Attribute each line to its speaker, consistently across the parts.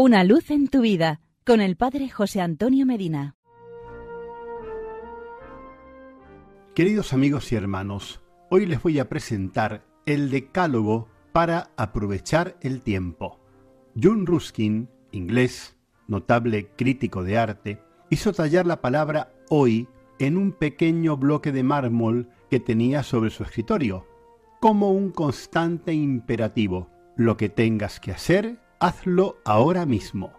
Speaker 1: Una luz en tu vida con el Padre José Antonio Medina.
Speaker 2: Queridos amigos y hermanos, hoy les voy a presentar el decálogo para aprovechar el tiempo. John Ruskin, inglés, notable crítico de arte, hizo tallar la palabra hoy en un pequeño bloque de mármol que tenía sobre su escritorio, como un constante imperativo. Lo que tengas que hacer, hazlo ahora mismo.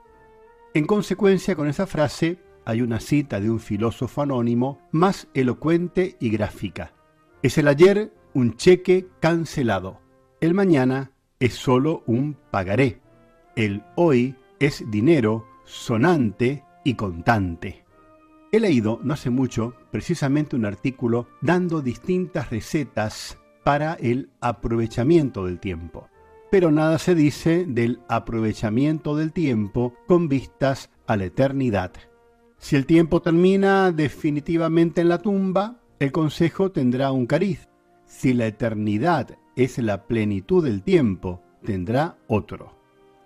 Speaker 2: En consecuencia con esa frase hay una cita de un filósofo anónimo más elocuente y gráfica. Es el ayer un cheque cancelado. El mañana es solo un pagaré. El hoy es dinero sonante y contante. He leído no hace mucho precisamente un artículo dando distintas recetas para el aprovechamiento del tiempo. Pero nada se dice del aprovechamiento del tiempo con vistas a la eternidad. Si el tiempo termina definitivamente en la tumba, el consejo tendrá un cariz. Si la eternidad es la plenitud del tiempo, tendrá otro.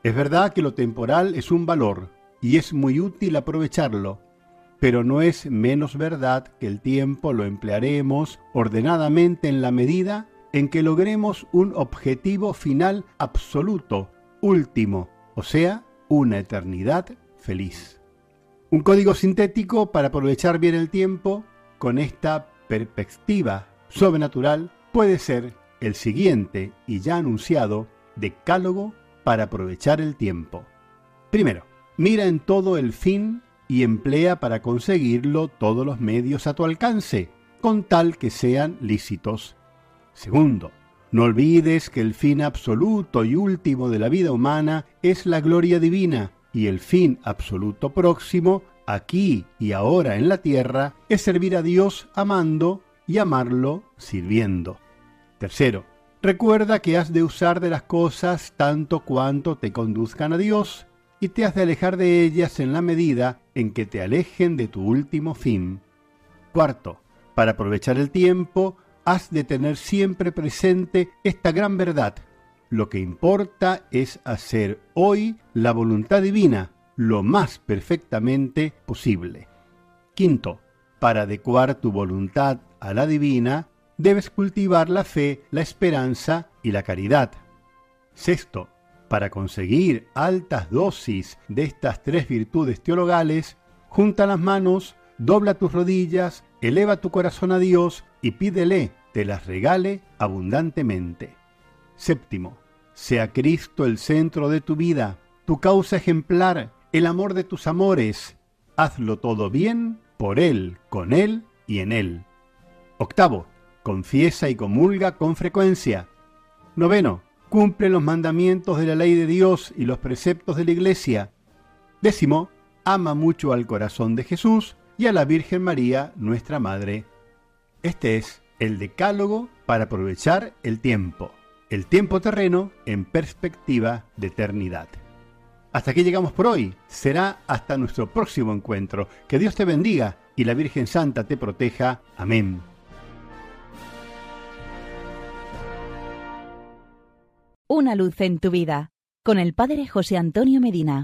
Speaker 2: Es verdad que lo temporal es un valor y es muy útil aprovecharlo, pero no es menos verdad que el tiempo lo emplearemos ordenadamente en la medida en que logremos un objetivo final absoluto, último, o sea, una eternidad feliz. Un código sintético para aprovechar bien el tiempo con esta perspectiva sobrenatural puede ser el siguiente y ya anunciado decálogo para aprovechar el tiempo. Primero, mira en todo el fin y emplea para conseguirlo todos los medios a tu alcance, con tal que sean lícitos Segundo, no olvides que el fin absoluto y último de la vida humana es la gloria divina y el fin absoluto próximo, aquí y ahora en la tierra, es servir a Dios amando y amarlo sirviendo. Tercero, recuerda que has de usar de las cosas tanto cuanto te conduzcan a Dios y te has de alejar de ellas en la medida en que te alejen de tu último fin. Cuarto, para aprovechar el tiempo, has de tener siempre presente esta gran verdad. Lo que importa es hacer hoy la voluntad divina lo más perfectamente posible. Quinto, para adecuar tu voluntad a la divina, debes cultivar la fe, la esperanza y la caridad. Sexto, para conseguir altas dosis de estas tres virtudes teologales, junta las manos, dobla tus rodillas, eleva tu corazón a Dios y pídele te las regale abundantemente. Séptimo, sea Cristo el centro de tu vida, tu causa ejemplar, el amor de tus amores. Hazlo todo bien, por Él, con Él y en Él. Octavo, confiesa y comulga con frecuencia. Noveno, cumple los mandamientos de la ley de Dios y los preceptos de la Iglesia. Décimo, ama mucho al corazón de Jesús y a la Virgen María, nuestra Madre. Este es el decálogo para aprovechar el tiempo, el tiempo terreno en perspectiva de eternidad. Hasta aquí llegamos por hoy. Será hasta nuestro próximo encuentro. Que Dios te bendiga y la Virgen Santa te proteja. Amén.
Speaker 1: Una luz en tu vida con el Padre José Antonio Medina.